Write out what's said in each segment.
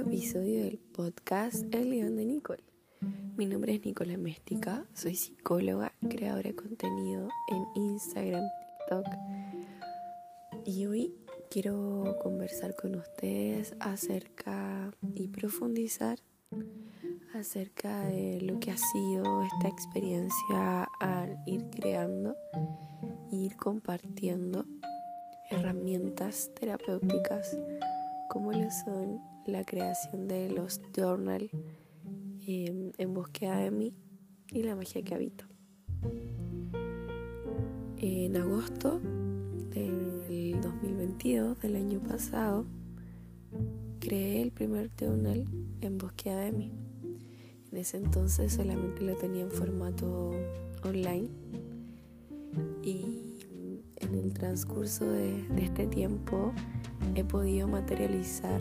episodio del podcast El León de Nicole. Mi nombre es Nicola Méstica, soy psicóloga, creadora de contenido en Instagram, TikTok. Y hoy quiero conversar con ustedes acerca y profundizar acerca de lo que ha sido esta experiencia al ir creando e ir compartiendo herramientas terapéuticas como lo son la creación de los journal em, en búsqueda de mí y la magia que habito. En agosto del 2022, del año pasado, creé el primer journal en búsqueda de mí. En ese entonces solamente lo tenía en formato online y en el transcurso de, este tiempo he podido materializar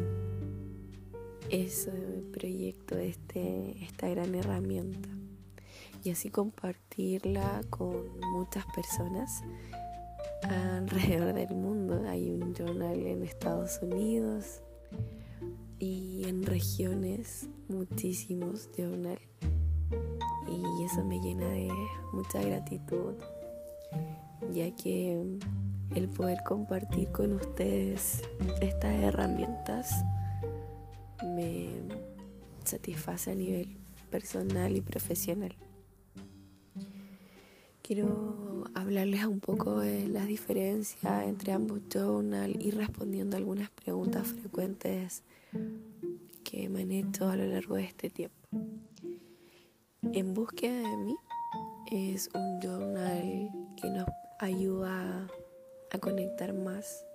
ese proyecto, este, esta gran herramienta y así compartirla con muchas personas alrededor del mundo. Hay un journal en Estados Unidos y en regiones muchísimos journal y eso me llena de mucha gratitud ya que el poder compartir con ustedes estas herramientas me satisface a nivel personal y profesional. Quiero hablarles un poco de la diferencia entre ambos journal y respondiendo algunas preguntas frecuentes que me han hecho a lo largo de este tiempo. En búsqueda de mí es un journal que nos ayuda a conectar más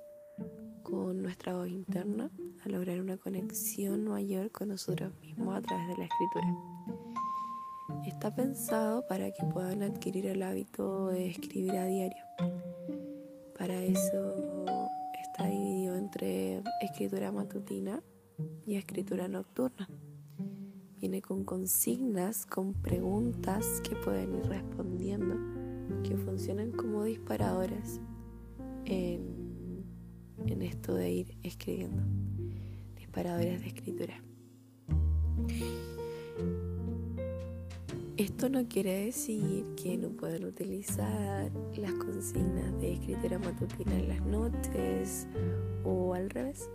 con nuestra voz interna, a lograr una conexión mayor con nosotros mismos a través de la escritura. Está pensado para que puedan adquirir el hábito de escribir a diario. Para eso está dividido entre escritura matutina y escritura nocturna. Viene con consignas, con preguntas que pueden ir respondiendo que funcionan como disparadores en, en esto de ir escribiendo, disparadores de escritura. Esto no quiere decir que no puedan utilizar las consignas de escritura matutina en las noches o al revés.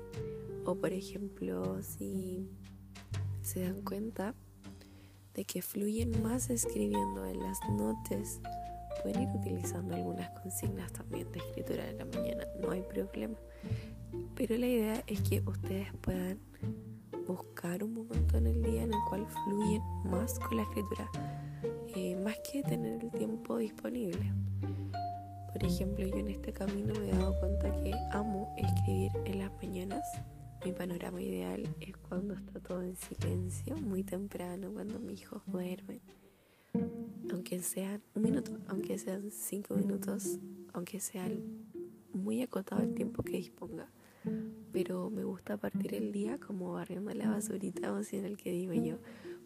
O por ejemplo, si se dan cuenta de que fluyen más escribiendo en las noches pueden ir utilizando algunas consignas también de escritura de la mañana, no hay problema. Pero la idea es que ustedes puedan buscar un momento en el día en el cual fluyen más con la escritura, eh, más que tener el tiempo disponible. Por ejemplo, yo en este camino me he dado cuenta que amo escribir en las mañanas. Mi panorama ideal es cuando está todo en silencio, muy temprano, cuando mis hijos duermen aunque sean un minuto, aunque sean cinco minutos, aunque sea muy acotado el tiempo que disponga. Pero me gusta partir el día como barriendo la basurita o en el que digo yo.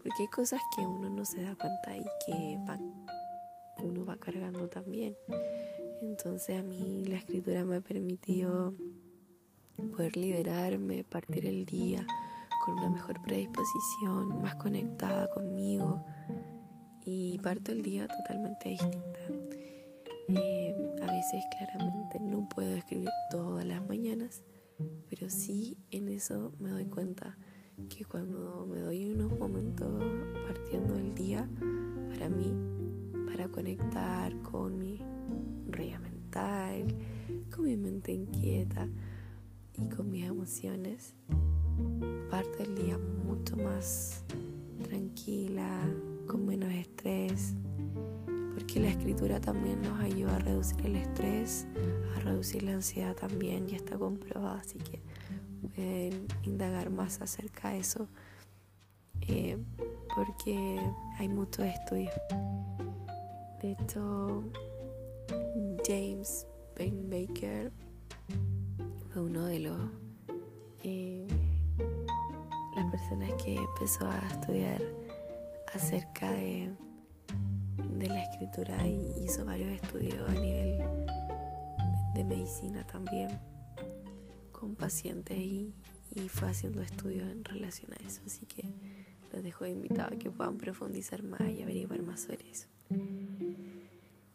Porque hay cosas que uno no se da cuenta y que uno va cargando también. Entonces a mí la escritura me ha permitido poder liberarme, partir el día con una mejor predisposición, más conectada conmigo y parto el día totalmente distinta. Eh, a veces claramente no puedo escribir todas las mañanas, pero sí en eso me doy cuenta que cuando me doy unos momentos partiendo el día, para mí, para conectar con mi ría mental, con mi mente inquieta y con mis emociones, parto el día mucho más tranquila, con menos estrés, porque la escritura también nos ayuda a reducir el estrés, a reducir la ansiedad también, ya está comprobado, así que pueden indagar más acerca de eso, eh, porque hay muchos estudios. De hecho, James Baker fue uno de los eh, las personas que empezó a estudiar acerca de, de la escritura y hizo varios estudios a nivel de medicina también con pacientes y, fue haciendo estudios en relación a eso. Así que los dejo invitados a que puedan profundizar más y averiguar más sobre eso.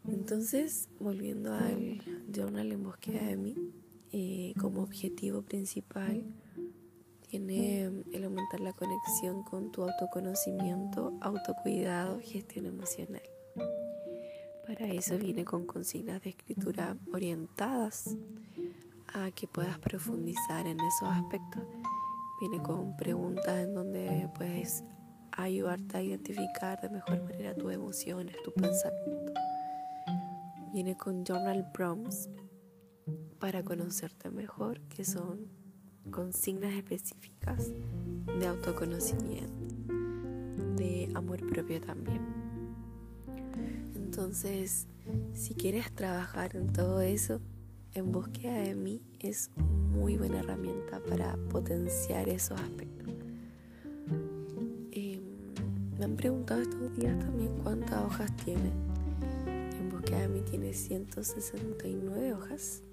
Entonces, volviendo al journal en búsqueda de mí, eh, como objetivo principal tiene el aumentar la conexión con tu autoconocimiento, autocuidado, gestión emocional. Para eso viene con consignas de escritura orientadas a que puedas profundizar en esos aspectos. Viene con preguntas en donde puedes ayudarte a identificar de mejor manera tus emociones, tu pensamiento. Viene con journal prompts para conocerte mejor, que son consignas específicas de autoconocimiento, de amor propio también. Entonces, si quieres trabajar en todo eso, en búsqueda de mí es muy buena herramienta para potenciar esos aspectos. Em, me han preguntado estos días también cuántas hojas tiene. En búsqueda de mí tiene 169 hojas.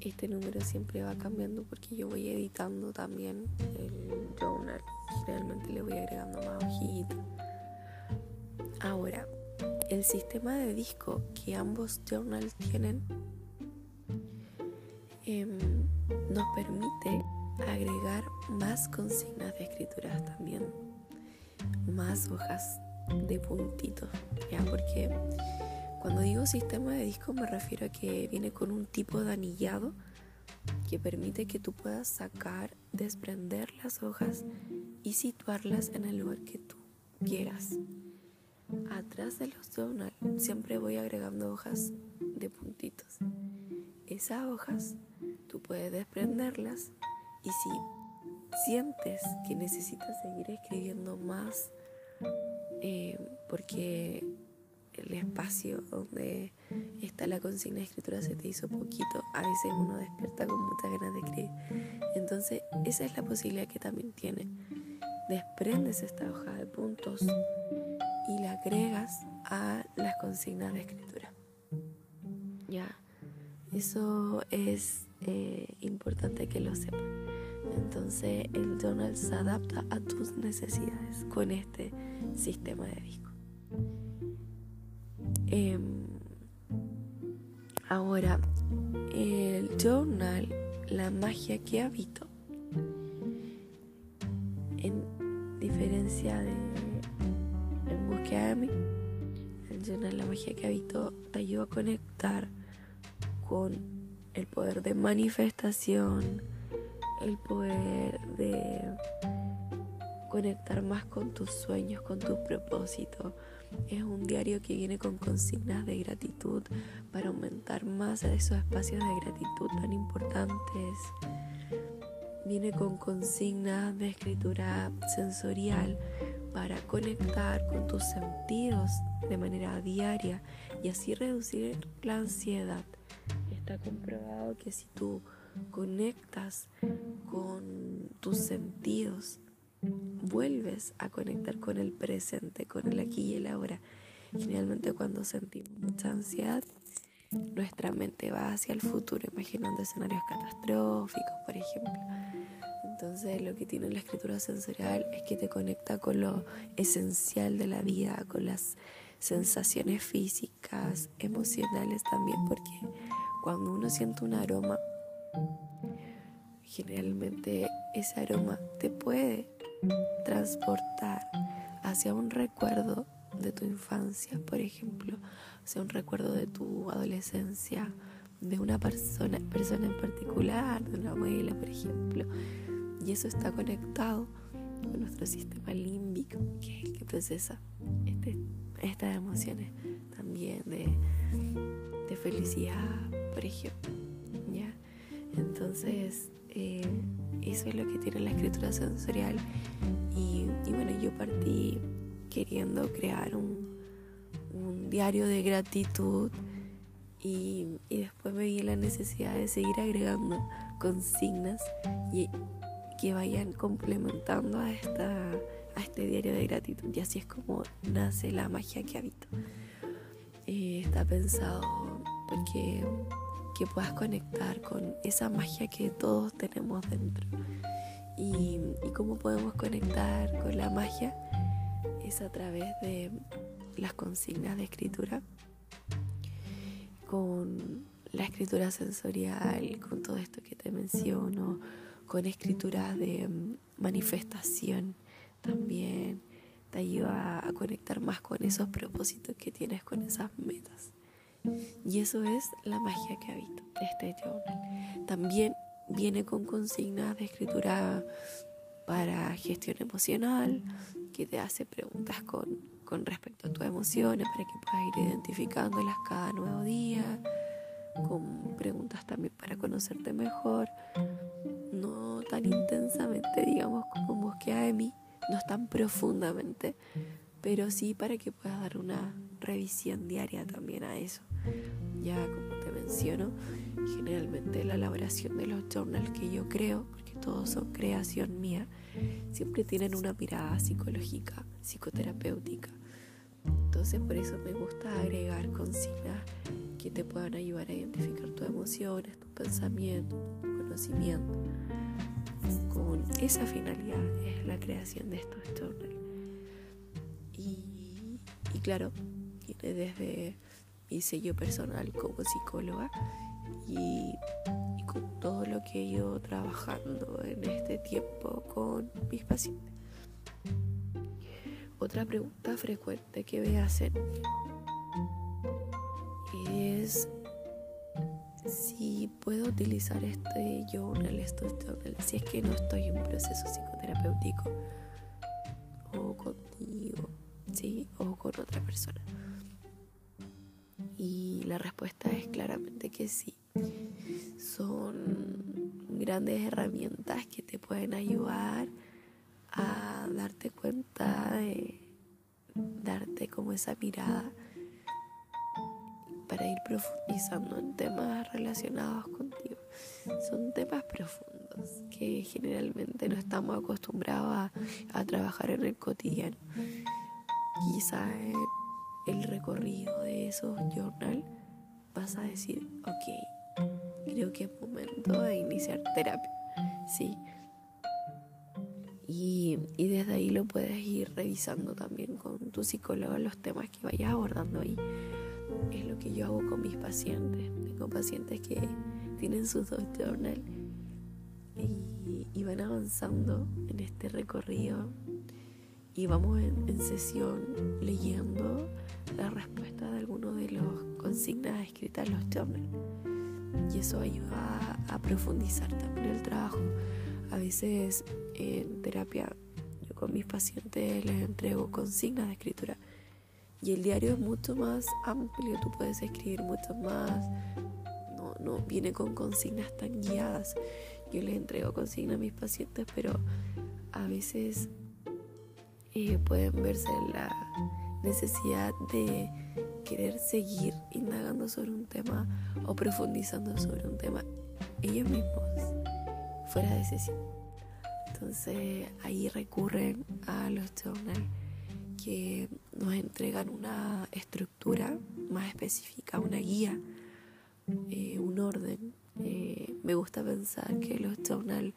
Este número siempre va cambiando porque yo voy editando también el journal. Generalmente le voy agregando más hojitas. Ahora, el sistema de disco que ambos journals tienen em, nos permite agregar más consignas de escrituras también, más hojas de puntitos, ¿ya? Porque cuando digo sistema de disco me refiero a que viene con un tipo de anillado que permite que tú puedas sacar, desprender las hojas y situarlas en el lugar que tú quieras. Atrás de los journals siempre voy agregando hojas de puntitos. Esas hojas tú puedes desprenderlas y si sientes que necesitas seguir escribiendo más eh, porque el espacio donde está la consigna de escritura se te hizo poquito, a veces uno despierta con muchas ganas de escribir. Entonces esa es la posibilidad que también tiene. Desprendes esta hoja de puntos y la agregas a las consignas de escritura. Ya, eso es eh, importante que lo sepan. Entonces el journal se adapta a tus necesidades con este sistema de disco. Em, ahora, el journal, la magia que habito, en diferencia de mí. El journal La magia que habito te ayuda a conectar con el poder de manifestación, el poder de conectar más con tus sueños, con tus propósitos. Es un diario que viene con consignas de gratitud para aumentar más esos espacios de gratitud tan importantes. Viene con consignas de escritura sensorial para conectar con tus sentidos de manera diaria y así reducir la ansiedad. Está comprobado que si tú conectas con tus sentidos, vuelves a conectar con el presente, con el aquí y el ahora. Generalmente cuando sentimos mucha ansiedad, nuestra mente va hacia el futuro, imaginando escenarios catastróficos, por ejemplo entonces lo que tiene la escritura sensorial es que te conecta con lo esencial de la vida, con las sensaciones físicas, emocionales también, porque cuando uno siente un aroma, generalmente ese aroma te puede transportar hacia un recuerdo de tu infancia, por ejemplo, hacia un recuerdo de tu adolescencia, de una persona, persona en particular, de una abuela, por ejemplo, y eso está conectado con nuestro sistema límbico, que es el que procesa este, estas emociones también de, felicidad, por ejemplo. ¿ya? Entonces, eh, eso es lo que tiene la escritura sensorial. Y, bueno, yo partí queriendo crear un, diario de gratitud y, después me vi la necesidad de seguir agregando consignas y que vayan complementando a, esta, a este diario de gratitud. Y así es como nace la magia que habito. Eh, está pensado porque que puedas conectar con esa magia que todos tenemos dentro. Y, cómo podemos conectar con la magia es a través de las consignas de escritura, con la escritura sensorial, con todo esto que te menciono, con escritura de mm, manifestación también te ayuda a conectar más con esos propósitos que tienes, con esas metas. Y eso es la magia que habito este journal. También viene con consignas de escritura para gestión emocional, que te hace preguntas con, con respecto a tus emociones para que puedas ir identificándolas cada nuevo día, con preguntas también para conocerte mejor, no tan intensamente, digamos, como búsqueda de mí, no tan profundamente, pero sí para que puedas dar una revisión diaria también a eso. Ya como te menciono, generalmente la elaboración de los journals que yo creo, porque todos son creación mía, siempre tienen una mirada psicológica, psicoterapéutica. Entonces por eso me gusta agregar consignas que te puedan ayudar a identificar tus emociones, tus pensamientos, tu conocimiento con esa finalidad es la creación de estos journals. Y, claro, desde mi sello personal como psicóloga y, con todo lo que he ido trabajando en este tiempo con mis pacientes. Otra pregunta frecuente que me hacen es si puedo utilizar este journal, estos journal, si es que no estoy en un proceso psicoterapéutico o contigo, ¿sí? O con otra persona. La respuesta es claramente que sí. Son grandes herramientas que te pueden ayudar a darte cuenta de darte como esa mirada para ir profundizando en temas relacionados contigo. Son temas profundos que generalmente no estamos acostumbrados a, trabajar en el cotidiano. Quizá el recorrido de esos journal vas a decir, ok, creo que es momento de iniciar terapia. Sí. Y, y, desde ahí lo puedes ir revisando también con tu psicólogo los temas que vayas abordando ahí es lo que yo hago con mis pacientes. Tengo pacientes que tienen sus dos journal y, van avanzando en este recorrido y vamos en, sesión leyendo la respuesta de alguno de los consignas escritas en los journal. Y eso ayuda a, a profundizar también el trabajo. A veces en terapia yo con mis pacientes les entrego consignas de escritura y el diario es mucho más amplio, tú puedes escribir mucho más. No, no viene con consignas tan guiadas. Yo les entrego consignas a mis pacientes, pero a veces pueden verse la necesidad de querer seguir indagando sobre un tema o profundizando sobre un tema ellos mismos, fuera de sesión. Entonces ahí recurren a los journals que nos entregan una estructura más específica, una guía, eh, un orden. Eh, me gusta pensar que los journal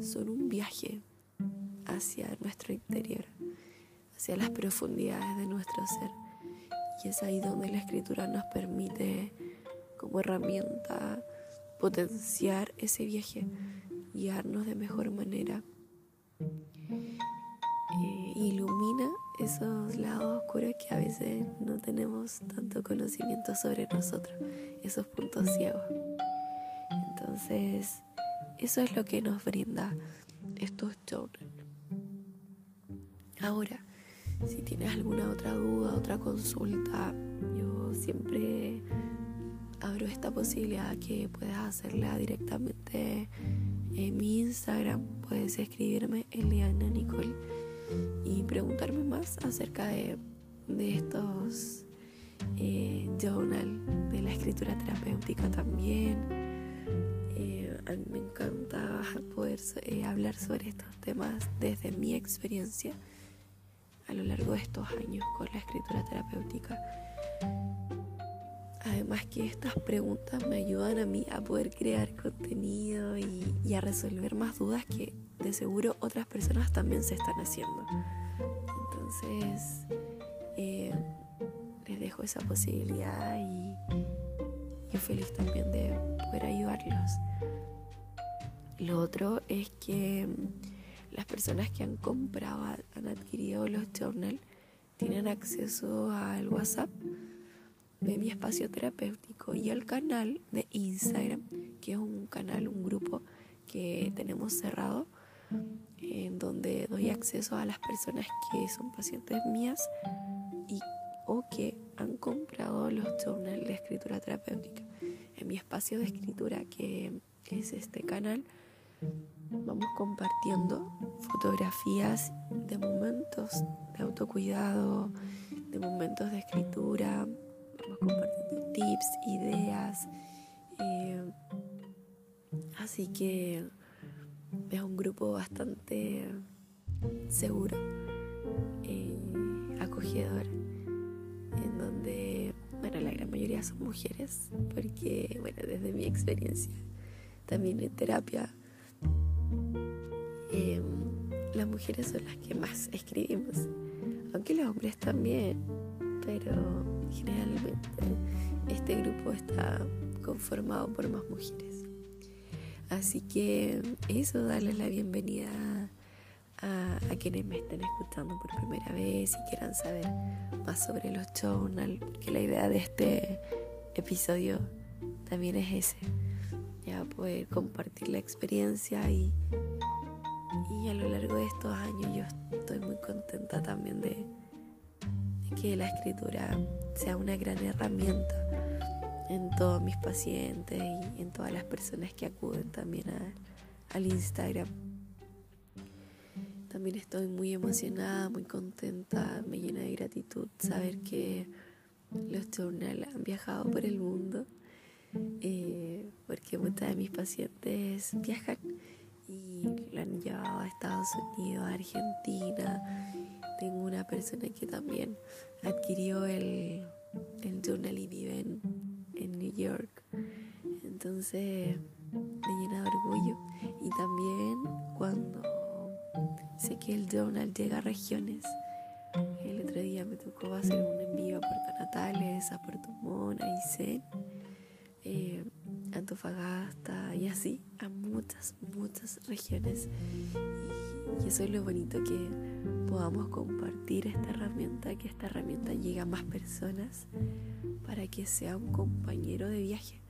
son un viaje hacia nuestro interior, hacia las profundidades de nuestro ser. Y es ahí donde la escritura nos permite como herramienta potenciar ese viaje, guiarnos de mejor manera. Eh, ilumina esos lados oscuros que a veces no tenemos tanto conocimiento sobre nosotros, esos puntos ciegos. Entonces, eso es lo que nos brinda estos journals. Ahora, si tienes alguna otra duda, otra consulta, yo siempre abro esta posibilidad que puedas hacerla directamente en mi Instagram. Puedes escribirme Eliana Nicole y preguntarme más acerca de, estos eh, journal, de la escritura terapéutica también. Eh, a mí me encanta poder eh, hablar sobre estos temas desde mi experiencia a lo largo de estos años con la escritura terapéutica. Además que estas preguntas me ayudan a mí a poder crear contenido y, a resolver más dudas que de seguro otras personas también se están haciendo. Entonces, eh, les dejo esa posibilidad y yo feliz también de poder ayudarlos. Lo otro es que las personas que han comprado, han adquirido los journal, tienen acceso al WhatsApp de mi espacio terapéutico y al canal de Instagram, que es un canal, un grupo que tenemos cerrado, en donde doy acceso a las personas que son pacientes mías y, o que han comprado los journals de escritura terapéutica. En mi espacio de escritura, que es este canal, vamos compartiendo fotografías de momentos de autocuidado, de momentos de escritura, vamos compartiendo tips, ideas. Eh, así que es un grupo bastante seguro, eh, acogedor, en donde, bueno, la gran mayoría son mujeres, porque, bueno, desde mi experiencia, también en terapia, Em, las mujeres son las que más escribimos, aunque los hombres también, pero generalmente este grupo está conformado por más mujeres. Así que eso, darles la bienvenida a, quienes me estén escuchando por primera vez y quieran saber más sobre los journal, que la idea de este episodio también es ese, ya poder compartir la experiencia y y a lo largo de estos años yo estoy muy contenta también de, que la escritura sea una gran herramienta en todos mis pacientes y en todas las personas que acuden también al Instagram. También estoy muy emocionada, muy contenta, me llena de gratitud saber que los journal han viajado por el mundo, eh, porque muchas de mis pacientes viajan y lo han llevado a Estados Unidos, a Argentina. Tengo una persona que también adquirió el, el journal y vive en, en New York. Entonces me llena de orgullo. Y también cuando sé que el journal llega a regiones. El otro día me tocó hacer un envío a Puerto Natales, a Puerto Montt, a Isen. Eh, Antofagasta y así a muchas, muchas regiones. Y, eso es lo bonito que podamos compartir esta herramienta, que esta herramienta llegue a más personas para que sea un compañero de viaje.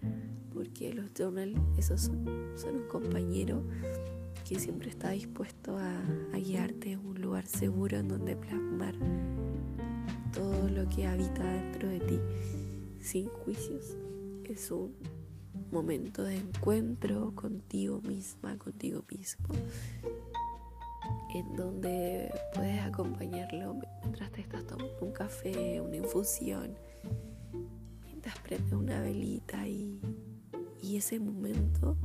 Porque los journal, esos son, son un compañero que siempre está dispuesto a, a guiarte a un lugar seguro en donde plasmar todo lo que habita dentro de ti sin juicios. Es un momento de encuentro contigo misma, contigo mismo, en donde puedes acompañarlo mientras te estás tomando un café, una infusión, mientras prendes una velita y, y ese momento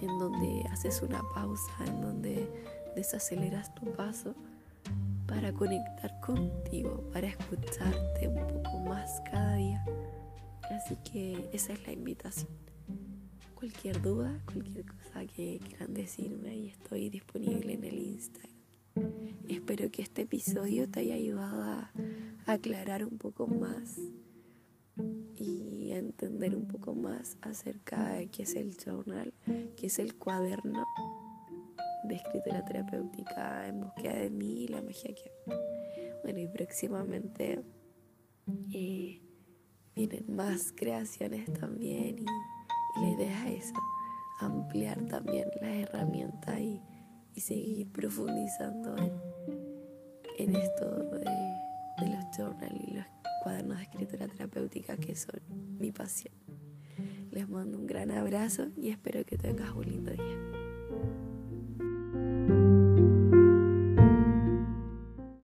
en donde haces una pausa, en donde desaceleras tu paso para conectar contigo, para escucharte un poco más cada día. Así que esa es la invitación cualquier duda, cualquier cosa que quieran decirme y estoy disponible en el Instagram. Espero que este episodio te haya ayudado a aclarar un poco más y a entender un poco más acerca de qué es el journal, qué es el cuaderno de escritura terapéutica en búsqueda de mí y la magia que Bueno, y próximamente eh, vienen más creaciones también la idea es ampliar también las herramientas y, seguir profundizando en, esto de, de los journals y los cuadernos de escritura terapéutica que son mi pasión. Les mando un gran abrazo y espero que tengas un lindo día.